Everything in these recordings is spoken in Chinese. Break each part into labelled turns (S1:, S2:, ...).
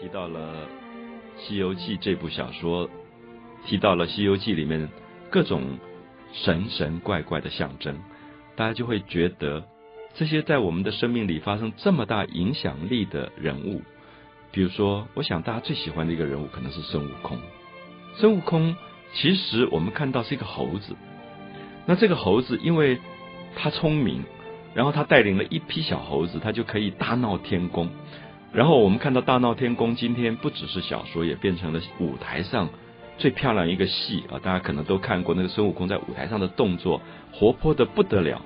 S1: 提到了《西游记》这部小说，提到了《西游记》里面各种神神怪怪的象征，大家就会觉得这些在我们的生命里发生这么大影响力的人物，比如说，我想大家最喜欢的一个人物可能是孙悟空。孙悟空其实我们看到是一个猴子，那这个猴子因为他聪明，然后他带领了一批小猴子，他就可以大闹天宫。然后我们看到大闹天宫，今天不只是小说，也变成了舞台上最漂亮一个戏啊！大家可能都看过那个孙悟空在舞台上的动作，活泼的不得了。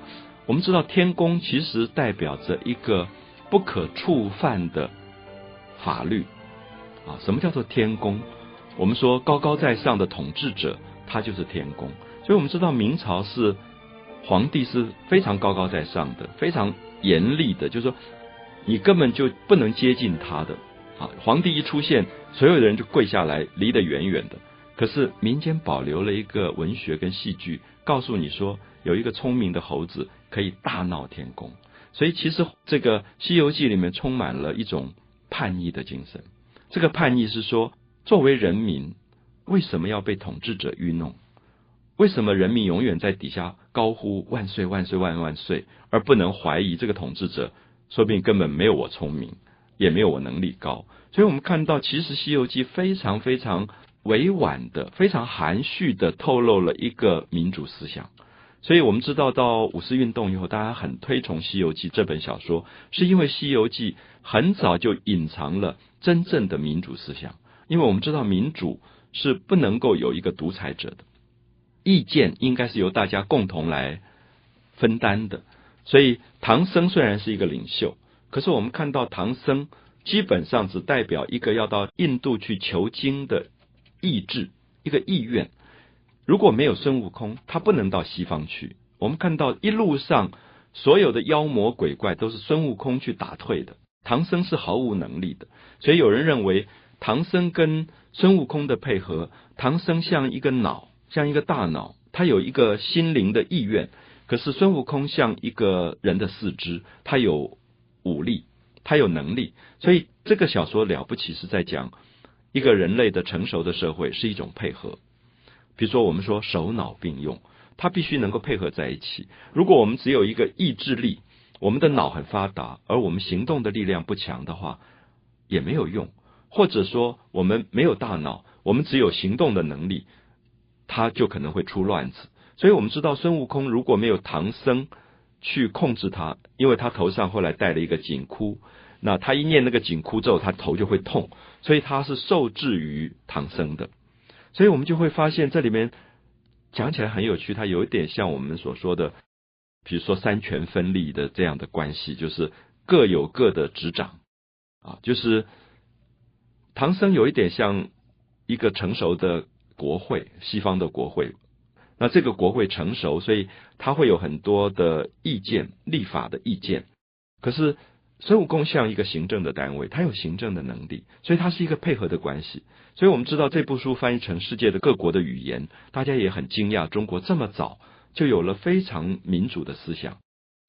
S1: 我们知道天宫其实代表着一个不可触犯的法律啊！什么叫做天宫？我们说高高在上的统治者，他就是天宫。所以我们知道明朝是皇帝是非常高高在上的，非常严厉的，就是说。你根本就不能接近他的啊！皇帝一出现，所有的人就跪下来，离得远远的。可是民间保留了一个文学跟戏剧，告诉你说有一个聪明的猴子可以大闹天宫。所以其实这个《西游记》里面充满了一种叛逆的精神。这个叛逆是说，作为人民，为什么要被统治者愚弄？为什么人民永远在底下高呼万岁万岁万万岁，而不能怀疑这个统治者？说不定根本没有我聪明，也没有我能力高，所以我们看到，其实《西游记》非常非常委婉的、非常含蓄的透露了一个民主思想。所以我们知道，到五四运动以后，大家很推崇《西游记》这本小说，是因为《西游记》很早就隐藏了真正的民主思想。因为我们知道，民主是不能够有一个独裁者的，意见应该是由大家共同来分担的。所以唐僧虽然是一个领袖，可是我们看到唐僧基本上只代表一个要到印度去求经的意志，一个意愿。如果没有孙悟空，他不能到西方去。我们看到一路上所有的妖魔鬼怪都是孙悟空去打退的，唐僧是毫无能力的。所以有人认为唐僧跟孙悟空的配合，唐僧像一个脑，像一个大脑，他有一个心灵的意愿。可是孙悟空像一个人的四肢，他有武力，他有能力，所以这个小说了不起是在讲一个人类的成熟的社会是一种配合。比如说，我们说手脑并用，它必须能够配合在一起。如果我们只有一个意志力，我们的脑很发达，而我们行动的力量不强的话，也没有用。或者说，我们没有大脑，我们只有行动的能力，它就可能会出乱子。所以我们知道，孙悟空如果没有唐僧去控制他，因为他头上后来戴了一个紧箍，那他一念那个紧箍咒，他头就会痛，所以他是受制于唐僧的。所以我们就会发现，这里面讲起来很有趣，它有一点像我们所说的，比如说三权分立的这样的关系，就是各有各的执掌啊，就是唐僧有一点像一个成熟的国会，西方的国会。那这个国会成熟，所以他会有很多的意见、立法的意见。可是孙悟空像一个行政的单位，他有行政的能力，所以他是一个配合的关系。所以我们知道这部书翻译成世界的各国的语言，大家也很惊讶，中国这么早就有了非常民主的思想。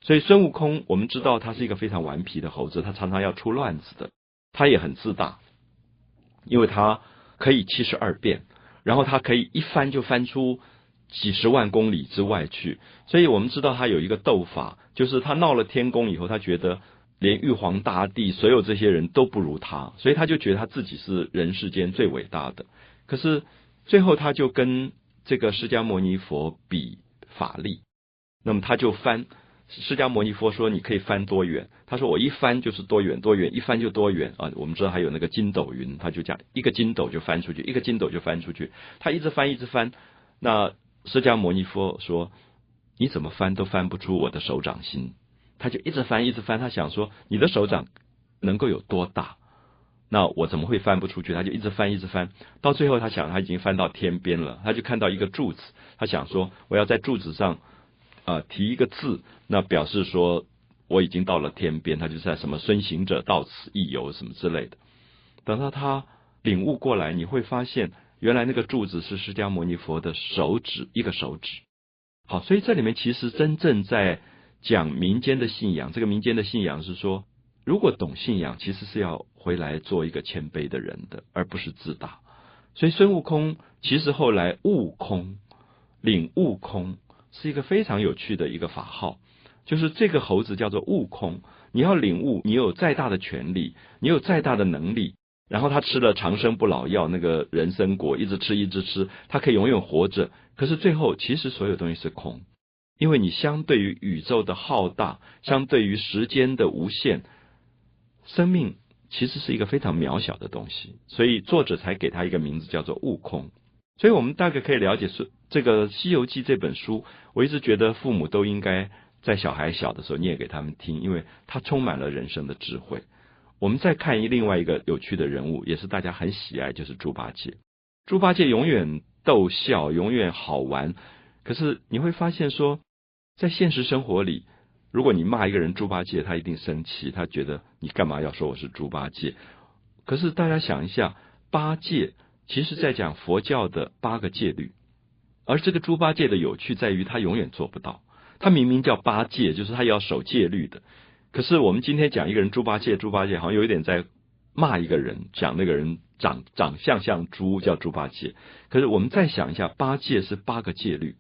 S1: 所以孙悟空，我们知道他是一个非常顽皮的猴子，他常常要出乱子的，他也很自大，因为他可以七十二变，然后他可以一翻就翻出。几十万公里之外去，所以我们知道他有一个斗法，就是他闹了天宫以后，他觉得连玉皇大帝所有这些人都不如他，所以他就觉得他自己是人世间最伟大的。可是最后他就跟这个释迦牟尼佛比法力，那么他就翻，释迦牟尼佛说你可以翻多远？他说我一翻就是多远多远，一翻就多远啊！我们知道还有那个筋斗云，他就讲一个筋斗就翻出去，一个筋斗就翻出去，他一直翻一直翻，那。释迦牟尼佛说：“你怎么翻都翻不出我的手掌心。”他就一直翻，一直翻。他想说：“你的手掌能够有多大？那我怎么会翻不出去？”他就一直翻，一直翻。到最后，他想他已经翻到天边了。他就看到一个柱子，他想说：“我要在柱子上啊提一个字，那表示说我已经到了天边。”他就在什么“孙行者到此一游”什么之类的。等到他领悟过来，你会发现。原来那个柱子是释迦牟尼佛的手指，一个手指。好，所以这里面其实真正在讲民间的信仰。这个民间的信仰是说，如果懂信仰，其实是要回来做一个谦卑的人的，而不是自大。所以孙悟空其实后来悟空、领悟空是一个非常有趣的一个法号，就是这个猴子叫做悟空。你要领悟，你有再大的权利，你有再大的能力，然后他吃了长生不老药，那个人参果一直吃一直吃，他可以永远活着。可是最后，其实所有东西是空，因为你相对于宇宙的浩大，相对于时间的无限，生命。其实是一个非常渺小的东西，所以作者才给他一个名字叫做悟空。所以我们大概可以了解是这个《西游记》这本书，我一直觉得父母都应该在小孩小的时候念给他们听，因为它充满了人生的智慧。我们再看一另外一个有趣的人物，也是大家很喜爱，就是猪八戒。猪八戒永远逗笑，永远好玩。可是你会发现说，在现实生活里。如果你骂一个人猪八戒，他一定生气，他觉得你干嘛要说我是猪八戒？可是大家想一下，八戒其实在讲佛教的八个戒律，而这个猪八戒的有趣在于他永远做不到。他明明叫八戒，就是他要守戒律的。可是我们今天讲一个人猪八戒，猪八戒好像有一点在骂一个人，讲那个人长长相像猪叫猪八戒。可是我们再想一下，八戒是八个戒律，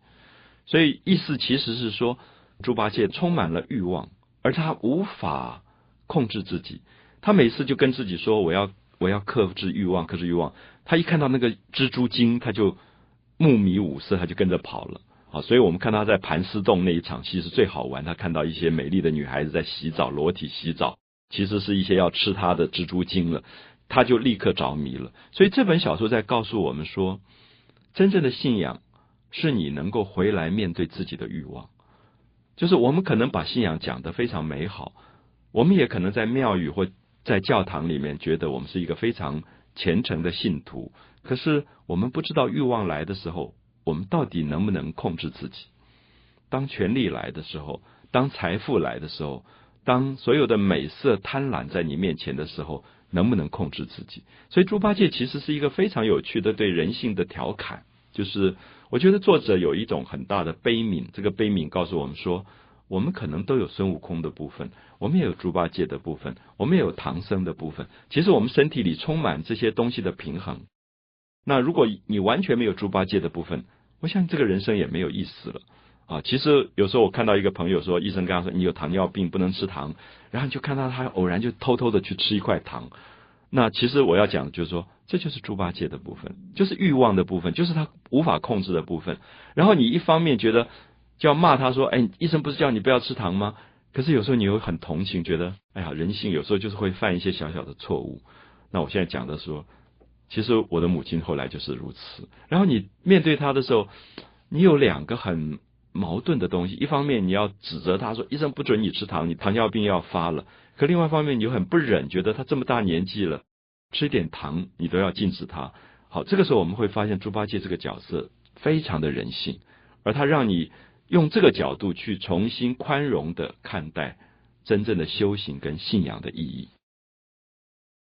S1: 所以意思其实是说。猪八戒充满了欲望，而他无法控制自己。他每次就跟自己说：“我要，我要克制欲望，克制欲望。”他一看到那个蜘蛛精，他就目迷五色，他就跟着跑了。好，所以我们看他在盘丝洞那一场戏是最好玩。他看到一些美丽的女孩子在洗澡，裸体洗澡，其实是一些要吃他的蜘蛛精了，他就立刻着迷了。所以这本小说在告诉我们说，真正的信仰是你能够回来面对自己的欲望。就是我们可能把信仰讲得非常美好，我们也可能在庙宇或在教堂里面觉得我们是一个非常虔诚的信徒。可是我们不知道欲望来的时候，我们到底能不能控制自己？当权力来的时候，当财富来的时候，当所有的美色贪婪在你面前的时候，能不能控制自己？所以猪八戒其实是一个非常有趣的对人性的调侃，就是。我觉得作者有一种很大的悲悯，这个悲悯告诉我们说，我们可能都有孙悟空的部分，我们也有猪八戒的部分，我们也有唐僧的部分。其实我们身体里充满这些东西的平衡。那如果你完全没有猪八戒的部分，我想这个人生也没有意思了啊。其实有时候我看到一个朋友说，医生跟他说你有糖尿病不能吃糖，然后就看到他偶然就偷偷的去吃一块糖。那其实我要讲就是说。这就是猪八戒的部分，就是欲望的部分，就是他无法控制的部分。然后你一方面觉得就要骂他说：“哎，医生不是叫你不要吃糖吗？”可是有时候你又很同情，觉得哎呀，人性有时候就是会犯一些小小的错误。那我现在讲的说，其实我的母亲后来就是如此。然后你面对他的时候，你有两个很矛盾的东西：一方面你要指责他说医生不准你吃糖，你糖尿病要发了；可另外一方面你又很不忍，觉得他这么大年纪了。吃一点糖，你都要禁止他。好，这个时候我们会发现猪八戒这个角色非常的人性，而他让你用这个角度去重新宽容的看待真正的修行跟信仰的意义。